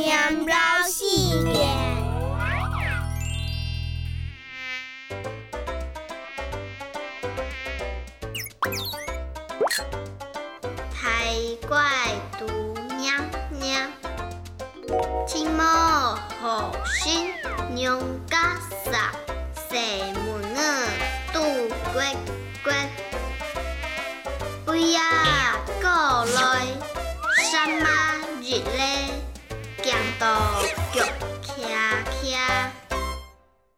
娘绕细点。太怪毒娘娘，金毛好心娘家傻，西门儿渡鬼鬼，不要过来，什么日嘞？